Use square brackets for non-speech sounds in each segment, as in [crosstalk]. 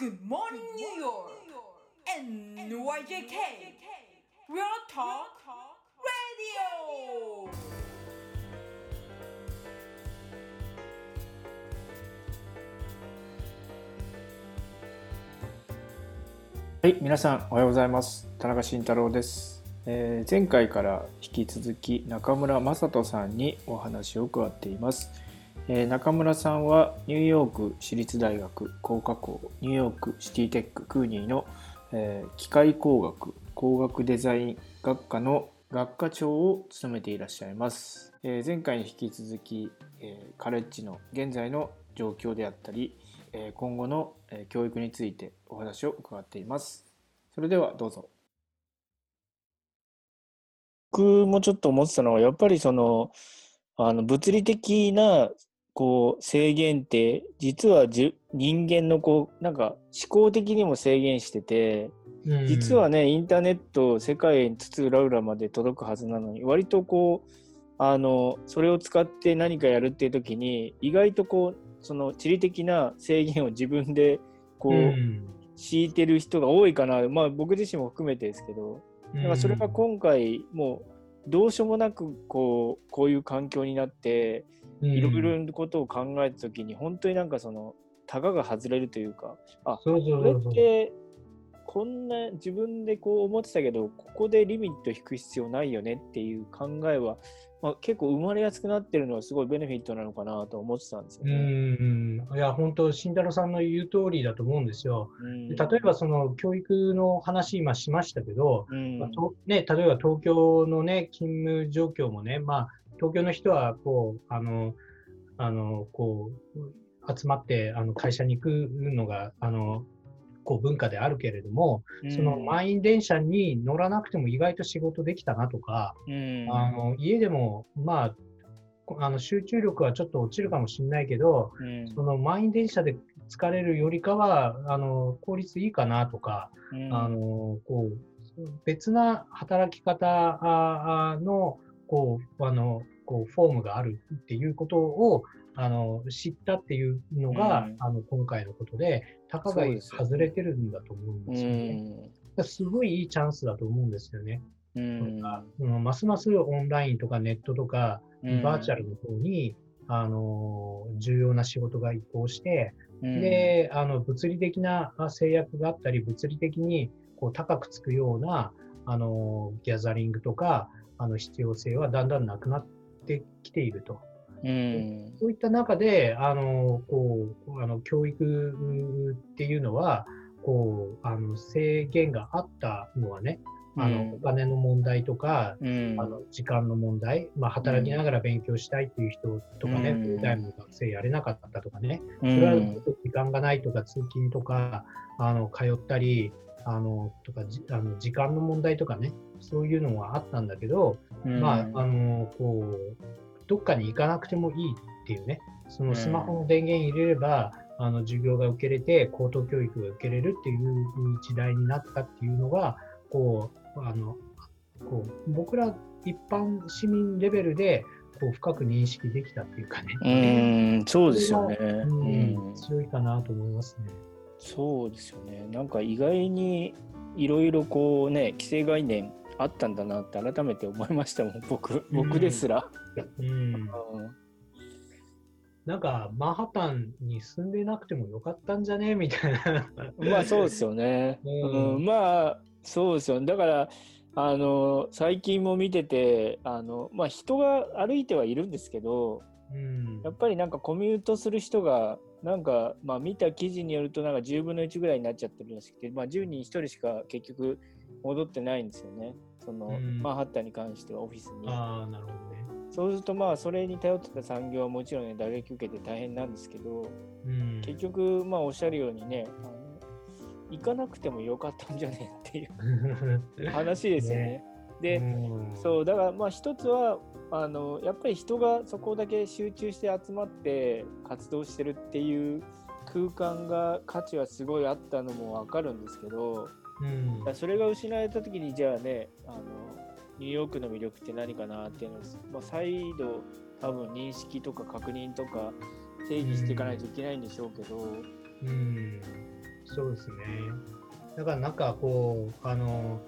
Good morning, New York! NYJK! Real Talk Radio! はい、皆さんおはようございます。田中慎太郎です。えー前回から引き続き中村雅人さんにお話を伺っています。え中村さんはニューヨーク市立大学工科校ニューヨークシティテッククーニーの、え機械工学工学デザイン学科の学科長を務めていらっしゃいます。え前回に引き続き、えカレッジの現在の状況であったり、え今後の教育についてお話を伺っています。それではどうぞ。僕もちょっと思ってたのは、やっぱりその、あの物理的なこう制限って、実はじ人間のこう、なんか思考的にも制限してて、実はね、インターネット、世界津々浦々まで届くはずなのに、割とこう、あの、それを使って何かやるっていう時に、意外とこう、その地理的な制限を自分でこう、うん。敷いてる人が多いかな、まあ僕自身も含めてですけど、だからそれが今回もうどうしようもなくこうこういう環境になってうんいろいろなことを考えた時に本当になんかそのタガが外れるというかあそうそうこれってこんな自分でこう思ってたけどここでリミット引く必要ないよねっていう考えは、まあ、結構生まれやすくなってるのはすごいベネフィットなのかなと思ってたんですようね。んいや本当慎太郎さんの言う通りだと思うんですよ。例えばその教育の話今しましたけど、うんまあとね、例えば東京のね勤務状況もね、まあ、東京の人はこうあのあのこう集まってあの会社に行くのがあのこう文化であるけれども、その満員電車に乗らなくても意外と仕事できたなとか、うん。あの家でも、まあ、こあの集中力はちょっと落ちるかもしれないけど、うん。その満員電車で疲れるよりかは、あの効率いいかなとか、うん。あのこう別な働き方ああのこうあのこうフォームがあるっていうことをあの知ったっていうのが、うん。あの今回のことで、たかが外れてるんだと思うんうですよね。ん。だからすごいいいチャンスだと思うんですよね。うん。うんますますオンラインとかネットとか、うん。バーチャルの方に、あの重要な仕事が移行して、うん。であの物理的なあ制約があったり、物理的にこう高くつくようなあのギャザリングとかあの必要性はだんだんなくなってきていると。うん。そういった中で、あのこうあの教育っていうのはこうあの制限があったのはね、あのうん。お金の問題とか、うん。あの時間の問題、まあ、働きながら勉強したいっていう人とかね、うん。の学生やれなかったとかね、うそれはん時間がないとか、通勤とか、あの通ったり、あのとかじあの時間の問題とかね、そういうのはあったんだけど、まあ、あのこう、どっかに行かなくてもいいっていうね、そのスマホの電源入れれば、あの授業が受けれて、高等教育が受けれるっていう時代になったっていうのが、こう、あの、こう僕ら一般市民レベルでこう深く認識できたっていうかね、うん、そうですよね。うん。うん。強いかなと思いますね。そうですよね。なんか意外にいろいろこうね、規制概念あったんだなって改めて思いましたもん、[laughs] 僕、僕ですら。なんかマンハッタンに住んでなくてもよかったんじゃね？みたいな。まあそうですよね。うんうんまあそうですよね。だからあの最近も見ててあの、まあ、人が歩いてはいるんですけどうんやっぱりなんかコミュートする人がなんか、まあ、見た記事によるとなんか10分の1ぐらいになっちゃってるらしくて、まあ、10人1人しか結局戻ってないんですよね。そのうんマンハッタンに関してはオフィスに。ああ、なるほどね。そうするとまあそれに頼ってた産業はもちろんね打撃受けて大変なんですけどうん、結局まあおっしゃるようにねあの行かなくてもよかったんじゃねっていう [laughs] 話ですよね。で、うんそうだからまあ一つはあのやっぱり人がそこだけ集中して集まって活動してるっていう空間が価値はすごいあったのも分かるんですけどうん。それが失われた時にじゃあねあのニューヨークの魅力って何かなっていうのを、まあ、再度多分認識とか確認とか定義していかないといけないんでしょうけど、うん。そうですね。だからなんかこう、あの、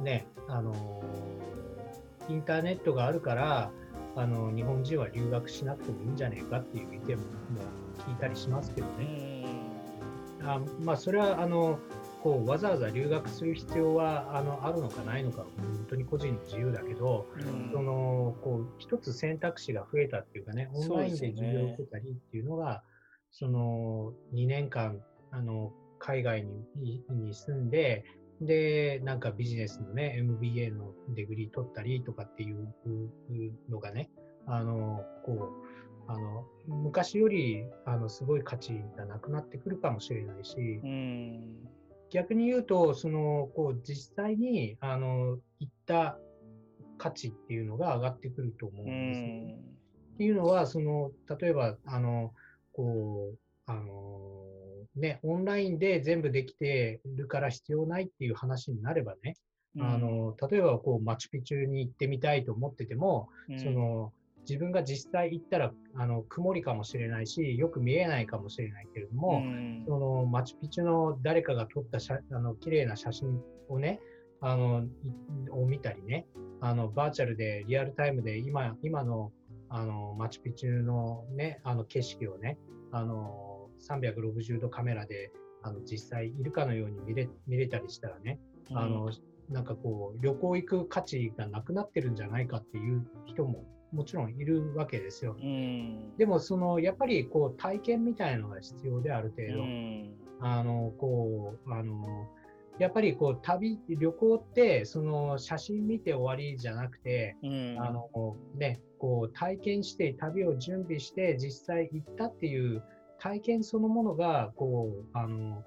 ね、あの、インターネットがあるから、あの、日本人は留学しなくてもいいんじゃないかっていう意見もも聞いたりしますけどうね。ん。あまあ、それは、あの、こう、わざわざ留学する必要は、あの、あるのかないのか、本当に個人の自由だけど、そのこう一つ選択肢が増えたっていうかね、オンラインで授業を受けたりっていうのが、その2年間あの海外にに住んで、で、なんかビジネスのね、MBA のデグリー取ったりとかっていうのがね、あの、こう、あの、昔より、あの、すごい価値がなくなってくるかもしれないし、うん。逆に言うと、その、こう、実際に、あの、行った価値っていうのが上がってくると思ううんですね。ん。っていうのは、その、例えば、あの、こう、あの、ね、オンラインで全部できてるから必要ないっていう話になればね、あの、例えば、こう、マチュピチュに行ってみたいと思ってても、うんその、自分が実際行ったら、あの、曇りかもしれないし、よく見えないかもしれないけれども、うん。そのマチュピチュの誰かが撮った写あの綺麗な写真をね、あの、いを見たりね、あの、バーチャルでリアルタイムで今、今の、あの、マチュピチュのね、あの景色をね、あの、360度カメラで、あの、実際いるかのように見れ、見れたりしたらね、あの、なんかこう、旅行行く価値がなくなってるんじゃないかっていう人ももちろんいるわけですよ。うんでも、その、やっぱりこう、体験みたいなのが必要である程度。うんあの、こう、あの、やっぱりこう、旅、旅行って、その、写真見て終わりじゃなくて、うんあの、ね、こう、体験して、旅を準備して、実際行ったっていう体験そのものが、こう、あの、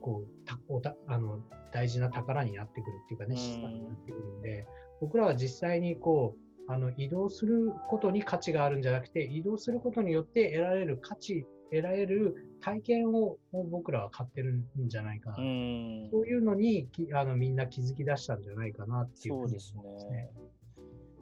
こう、たおたあの大事な宝になってくるっていうかね、うん資産になってくるんで、僕らは実際にこう、あの移動することに価値があるんじゃなくて、移動することによって得られる価値、得られる体験をを僕らは買ってるんじゃないかな。うん。そういうのにきあのみんな気づき出したんじゃないかなっていうふにそうですね。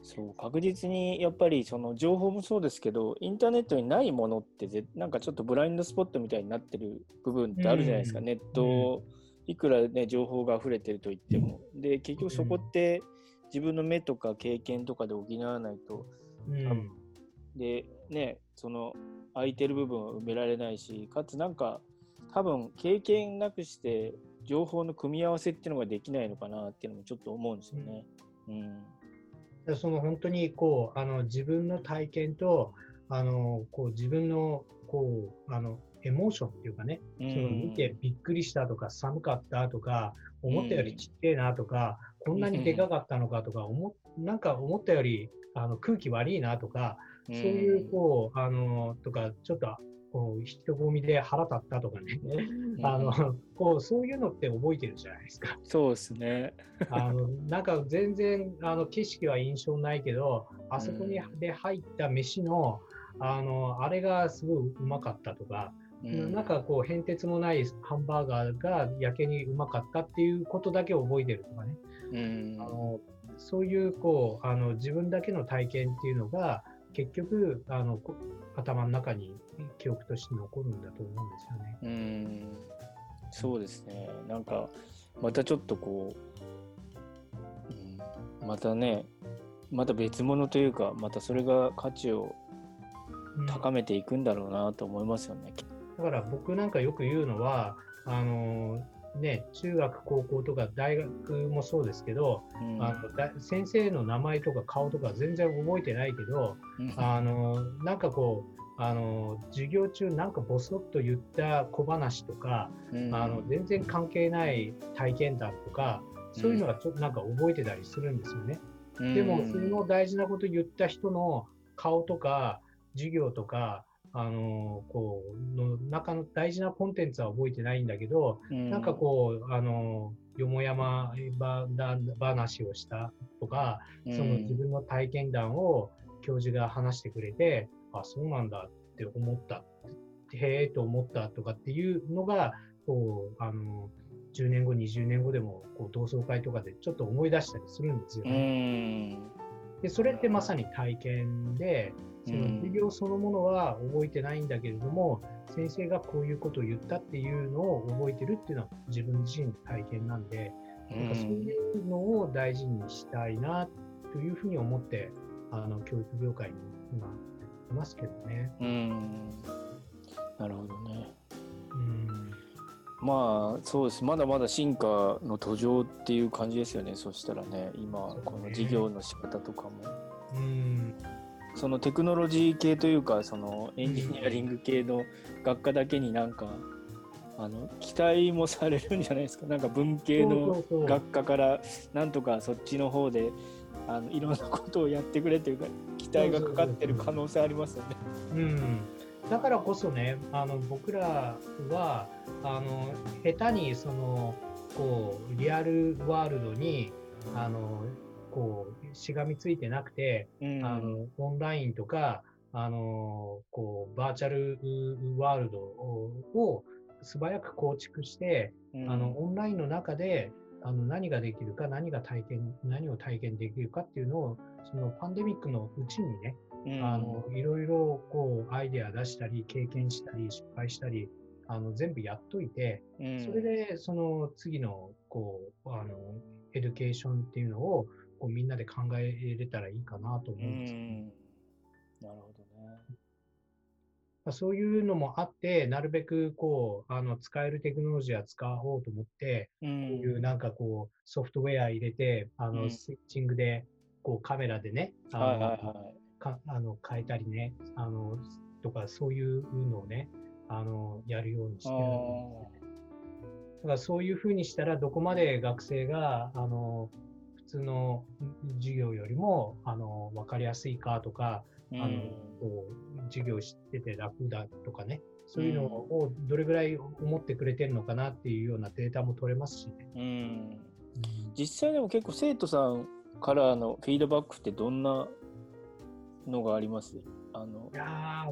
そう確実にやっぱりその情報もそうですけどインターネットにないものってぜなんかちょっとブラインドスポットみたいになってる部分ってあるじゃないですか、うん。ネットいくらね情報が溢れてると言っても。で結局そこって自分の目とか経験とかで補わないとうん。でねその空いてる部分は埋められないしかつなんか多分経験なくして情報の組み合わせっていうのができないのかなっていうのもちょっと思うんですよね。うん。でその本当にこうあの自分の体験とあのこう自分のこうあのエモーションっていうかね、うん。その見てびっくりしたとか寒かったとか思ったよりちっちゃいなとか、こんなにでかかったのかとか思っなんか思ったよりあの空気悪いなとか、そういうこうあのとかちょっとこう人混みで腹立ったとかね、うん。あのこうそういうのって覚えてるじゃないですか。そうですね。あのなんか全然あの景色は印象ないけど、あそこにうん。で入った飯のあのあれがすごいうまかったとか、うんなんかこう変哲もないハンバーガーがやけにうまかったっていうことだけ覚えてるとかね、うんあのそういうこうあの自分だけの体験っていうのが結局あのこ頭の中に記憶として残るんだと思うんですよね。うんそうですね。なんかまたちょっとこう、うん、またねまた別物というかまたそれが価値をうん高めていくんだろうなと思いますよね。だから僕なんかよく言うのは、あのね、中学、高校とか大学もそうですけど、うん。あのだ先生の名前とか顔とか全然覚えてないけど、あのなんかこう、あの授業中なんかボソッと言った小話とか、うん。あの全然関係ない体験談とか、そういうのがちょっとなんか覚えてたりするんですよね。でも、その大事なこと言った人の顔とか、授業とか、あのこうの中の大事なコンテンツは覚えてないんだけど、うん。なんかこう、あのよもやまばだ話をしたとか、その自分の体験談を教授が話してくれて、あ、そうなんだって思った、へえと思ったとかっていうのが、こう、あの10年後、20年後でもこう同窓会とかでちょっと思い出したりするんですようね。んでそれってまさに体験で、その授業そのものは覚えてないんだけれども、先生がこういうことを言ったっていうのを覚えてるっていうのは自分自身の体験なんで、なんかそういうのを大事にしたいなというふうに思って、あの教育業界に今いますけどね。うんなるほどね。うんまあそうです。まだまだ進化の途上っていう感じですよね。そしたらね今この授業の仕方とかも。うん。そのテクノロジー系というかそのエンジニアリング系の学科だけになんか、あの期待もされるんじゃないですか。なんか文系の学科からなんとかそっちの方であのいろんなことをやってくれというか期待がかかってる可能性ありますよね。うんだからこそねあの僕らはあの下手にそのこうリアルワールドにあのこうしがみついてなくて、うん、あのオンラインとかあのこうバーチャルワールドを素早く構築して、うん、あのオンラインの中であの何ができるか何が体験何を体験できるかっていうのをそのパンデミックのうちにねあのいろいろこうアイデア出したり経験したり失敗したりあの全部やっといて、うん、それでその次のこうあのエデュケーションっていうのをこうみんなで考えれたらいいかなと思うんですけど、ね、なるほどね。そういうのもあって、なるべくこうあの使えるテクノロジーは使おうと思って、うん、こういうなんかこうソフトウェア入れて、あのスイッチングでこうカメラでね、あの、はいはいはいかあの変えたりねあのとかそういうのをねあのやるようにしてるんですね。だからそういうふうにしたらどこまで学生があの普通の授業よりもあの分かりやすいかとか、あのこう授業してて楽だとかねそういうのをどれぐらい思ってくれてるのかなっていうようなデータも取れますしね。うん、実際でも結構生徒さんからのフィードバックってどんなのがあります。あのいや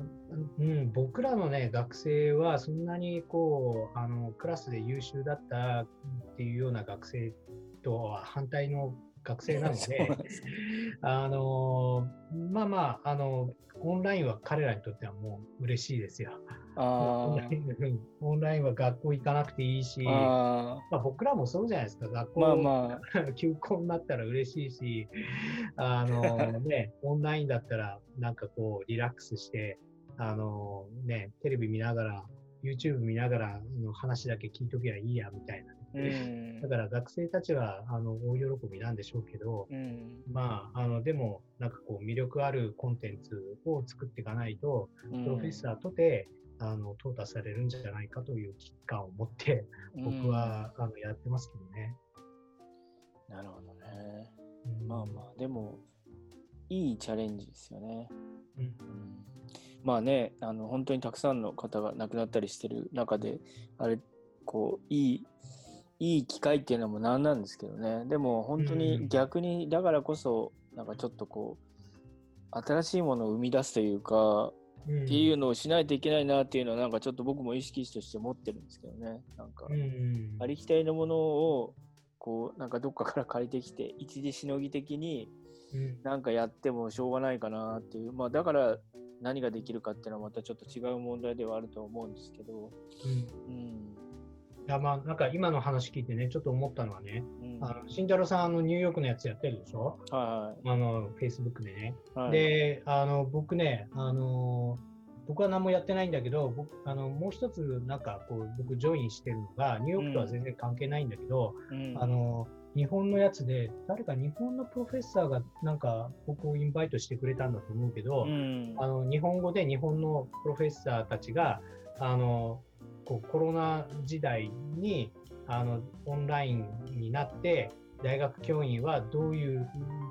うん、僕らのね学生はそんなにこうあのクラスで優秀だったっていうような学生とは反対の学生なので [laughs] あのまあまああのオンラインは彼らにとってはもう嬉しいですよ。あオンラインは学校行かなくていいし、あまあ、僕らもそうじゃないですか、学校、まあまあ、[laughs] 休校になったら嬉しいし、あの [laughs] ね、オンラインだったらなんかこうリラックスして、あのね、テレビ見ながら、YouTube 見ながらの話だけ聞いときゃいいやみたいな、ね、だから学生たちはあの大喜びなんでしょうけど、まあ、あのでもなんかこう魅力あるコンテンツを作っていかないと、プロフェッサーとてあの淘汰されるんじゃないかという危機感を持って僕は、あのやってますけどね。なるほどね。まあまあでもいいチャレンジですよね。うん、うん、まあねあの本当にたくさんの方が亡くなったりしてる中であれこういいいい機会っていうのもなんなんですけどねでも本当に逆にだからこそなんかちょっとこう新しいものを生み出すというかっていうのをしないといけないなっていうのはなんかちょっと僕も意識として持ってるんですけどね。なんか、ありきたりのものをこうなんかどっかから借りてきて一時しのぎ的になんかやってもしょうがないかなっていう。まあだから何ができるかっていうのはまたちょっと違う問題ではあると思うんですけど、うん、うん、いやまあなんか今の話聞いてねちょっと思ったのはね、うん、あの慎太郎さんあのニューヨークのやつやってるでしょ？はい、あのフェイスブックでね、はい、であの僕ねあの僕は何もやってないんだけど僕あのもう一つなんかこう僕ジョインしてるのがニューヨークとは全然関係ないんだけど、うん、あの日本のやつで、誰か日本のプロフェッサーがなんか僕をインバイトしてくれたんだと思うけど、うん、あの日本語で日本のプロフェッサーたちが、あのこうコロナ時代にあのオンラインになって、大学教員はどういう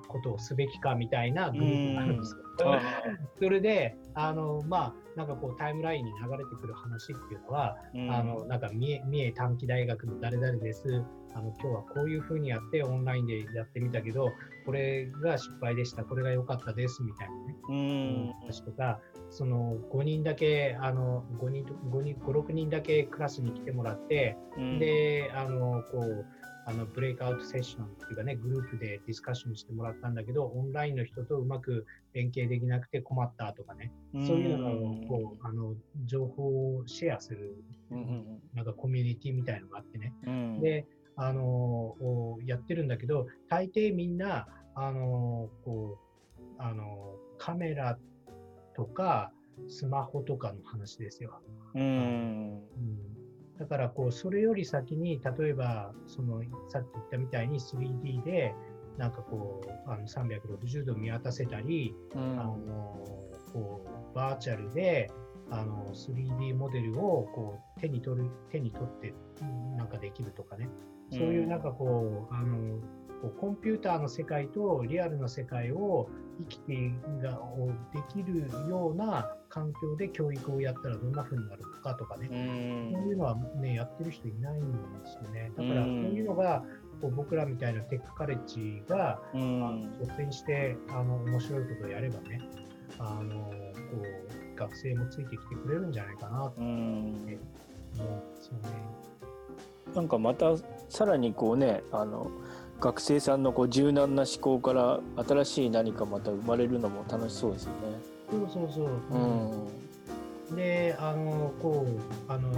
ことをすべきかみたいなグループがあるんですよ。[laughs] それで、あの、まあ、なんかこうタイムラインに流れてくる話っていうのは、うん、あの、なんか三重、三重短期大学の誰々です。あの、今日はこういうふうにやってオンラインでやってみたけど、これが失敗でした。これが良かったです。みたいなね。うん。話とか、その5人だけ、あの、5人、5人、5、6人だけクラスに来てもらって、うん、で、あの、こう、あのブレイクアウトセッションっていうかね、グループでディスカッションしてもらったんだけど、オンラインの人とうまく連携できなくて困ったとかね、そういうのをこうあの情報をシェアする、なんかコミュニティみたいのがあってね。であのやってるんだけど、大抵みんな、あのこうあのカメラとかスマホとかの話ですよ。うん、うん。だからこうそれより先に例えばそのさっき言ったみたいに 3D でなんかこうあの360度見渡せたり、うん、あのこうバーチャルであの 3D モデルをこう手に取る手に取ってなんかできるとかねそういうなんかこうあのこうコンピューターの世界とリアルな世界を生きてがをできるような環境で教育をやったらどんな風になるのかとかね、そういうのはね、やってる人いないんですよね。だからそういうのが、こう僕らみたいなテックカレッジが、率先してあの面白いことをやればね、あのこう学生もついてきてくれるんじゃないかなと思うんですよね。なんかまたさらにこうねあの学生さんのこう柔軟な思考から新しい何かまた生まれるのも楽しそうですよね。そうそうそう。うん、であのこうあの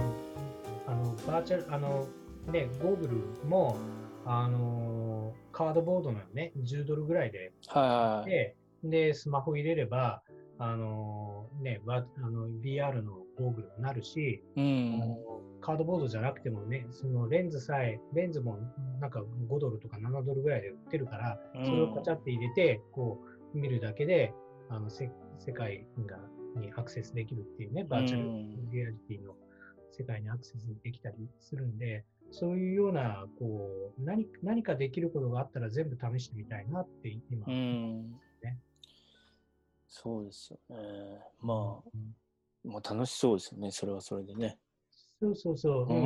あのバーチャルあのねゴーグルもあのカードボードのね10ドルぐらいで、はいででスマホ入れればあのねあの VR のゴーグルになるし、うん、カードボードじゃなくてもね、そのレンズさえ、レンズもなんか5ドルとか7ドルぐらいで売ってるから、それをカチャって入れて、こう見るだけで、あの世界がにアクセスできるっていうね、バーチャルリアリティの世界にアクセスできたりするんで、そういうような、こう、何何かできることがあったら全部試してみたいなって今、ね、そうですよね。まあ、うん、まあ楽しそうですよね、それはそれでね。そうそうそう。うん、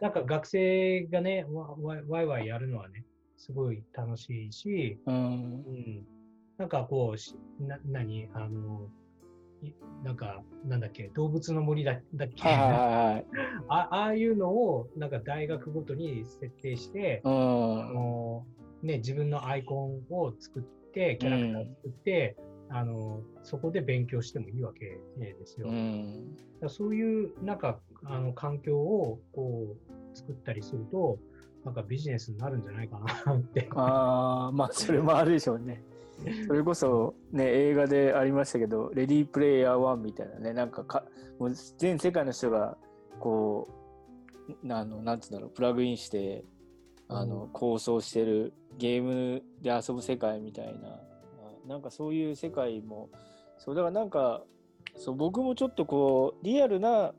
なんか学生がねわ、わいわいやるのはね、すごい楽しいし、うん、うん、なんかこう、な何？あの、なんか、なんだっけ、動物の森だだっけ、[laughs] あああいうのを、なんか大学ごとに設定して、うん、あのね、自分のアイコンを作って、キャラクターを作って、うん、あのそこで勉強してもいいわけですよ。うん、そういうなんかあの環境をこう作ったりすると、なんかビジネスになるんじゃないかなって。ああ、まあそれもあるでしょうね。[laughs] それこそね映画でありましたけど「レディープレイヤー1」みたいなねなんかかもう全世界の人がこうあのなんつうんだろうプラグインしてあの、構想してるゲームで遊ぶ世界みたいななんかそういう世界もそうだからなんかそう僕もちょっとこうリアルな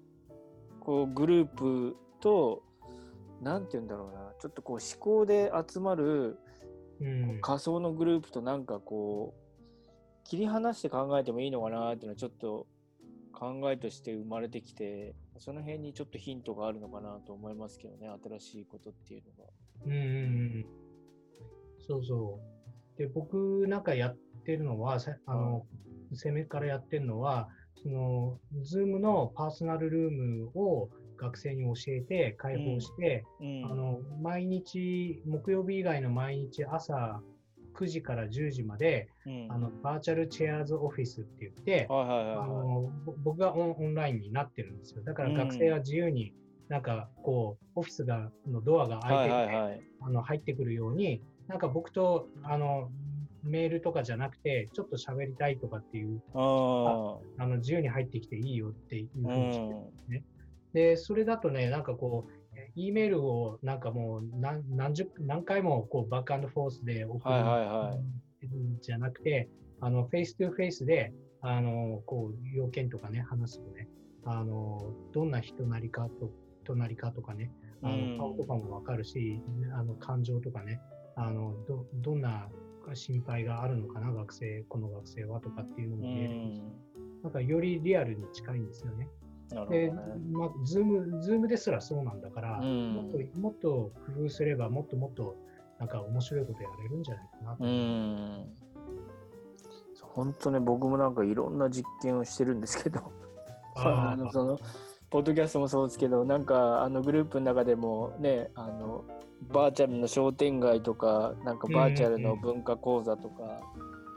こうグループと何て言うんだろうな。ちょっとこう思考で集まる、うん、仮想のグループとなんかこう切り離して考えてもいいのかなっていうのはちょっと考えとして生まれてきてその辺にちょっとヒントがあるのかなと思いますけどね。新しいことっていうのが。うんうんそうそう。で僕なんかやってるのはあの攻めからやってるのはその、Zoom のパーソナルルームを学生に教えて、開放して、うん。うん、あの毎日、木曜日以外の毎日朝9時から10時まで、うん、あのバーチャルチェアーズオフィスって言って、あの僕がオンラインになってるんですよ。だから学生は自由に、なんかこう、オフィスがのドアが開いてて、はいはいはい、あの入ってくるように、なんか僕とあのメールとかじゃなくて、ちょっと喋りたいとかっていう、ああの自由に入ってきていいよっていうふうにしてね。で、それだとね、なんかこう、E メールをなんかもう何何十何回もこうバックアンドフォースで送るんじゃなくて、あの face to face であのこう要件とかね話すとね、あのどんな人なりかと隣かとかね、あの顔とかもわかるし、あの感情とかね、あのどどんな心配があるのかな、学生、この学生はとかっていうのも見えるし、なんかよりリアルに近いんですよね。なるほど、ね、まあ、ズーム、ズームですらそうなんだから、もっともっと工夫すれば、もっともっとなんか面白いことやれるんじゃないかなと。うん。本当ね、僕もなんかいろんな実験をしてるんですけど、あ [laughs] のそのポッドキャストもそうですけどなんかあのグループの中でもねあのバーチャルの商店街とかなんかバーチャルの文化講座とか、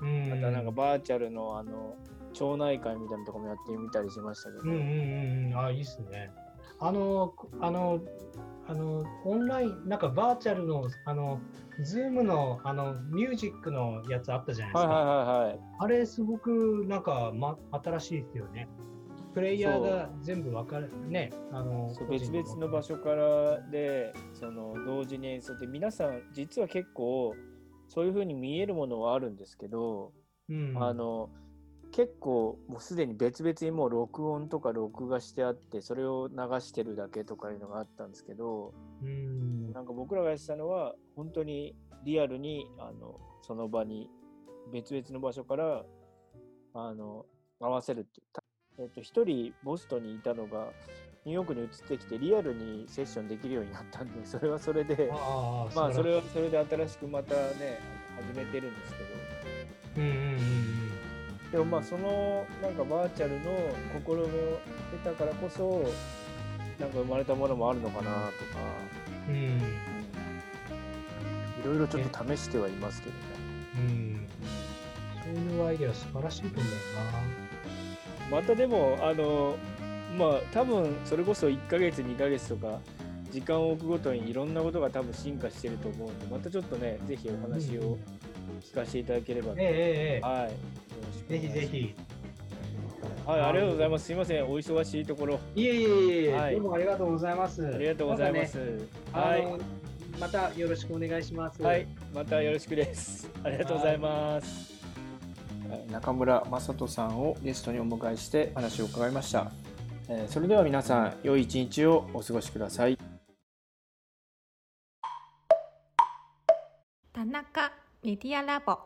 うんまたなんかバーチャルのあの町内会みたいなとこもやってみたりしましたけど、うんうんうんうん、あ、いいっすね。あの、あの、あの、オンライン、なんかバーチャルの、あの、ズームの、あの、ミュージックのやつあったじゃないですか。はいはいはいはいあれ、すごく、なんか、ま、新しいですよね。プレイヤーが全部分かる、ね、あの、別々の場所からでその同時に演奏って皆さん実は結構そういう風に見えるものはあるんですけど、うん、あの結構もうすでに別々にもう録音とか録画してあってそれを流してるだけとかいうのがあったんですけどうん、なんか僕らがやってたのは本当にリアルにあのその場に別々の場所からあの合わせるってえっと、一人ボストンにいたのがニューヨークに移ってきてリアルにセッションできるようになったんで [laughs] それはそれでまあそれは、はそれで新しくまたね始めてるんですけど。うんうんうんでもまあそのなんかバーチャルの心の得たからこそなんか生まれたものもあるのかなとか、うん、うん、いろいろちょっと試してはいますけどね。うん。そういうアイデア素晴らしいと思うまたでもあのまあ多分それこそ1ヶ月2ヶ月とか時間を置くごとにいろんなことが多分進化してると思うんでまたちょっとねぜひお話を聞かせていただければ。えええええはい。ぜひぜひ。はいありがとうございます。すいません。お忙しいところ。いえいえいえ、はい。どうもありがとうございます。ありがとうございます、ねあのまたよろしくお願いします。はい。またよろしくです。ありがとうございます中村雅人さんをゲストにお迎えして話を伺いました、えそれでは皆さん良い一日をお過ごしください。田中メディアラボ。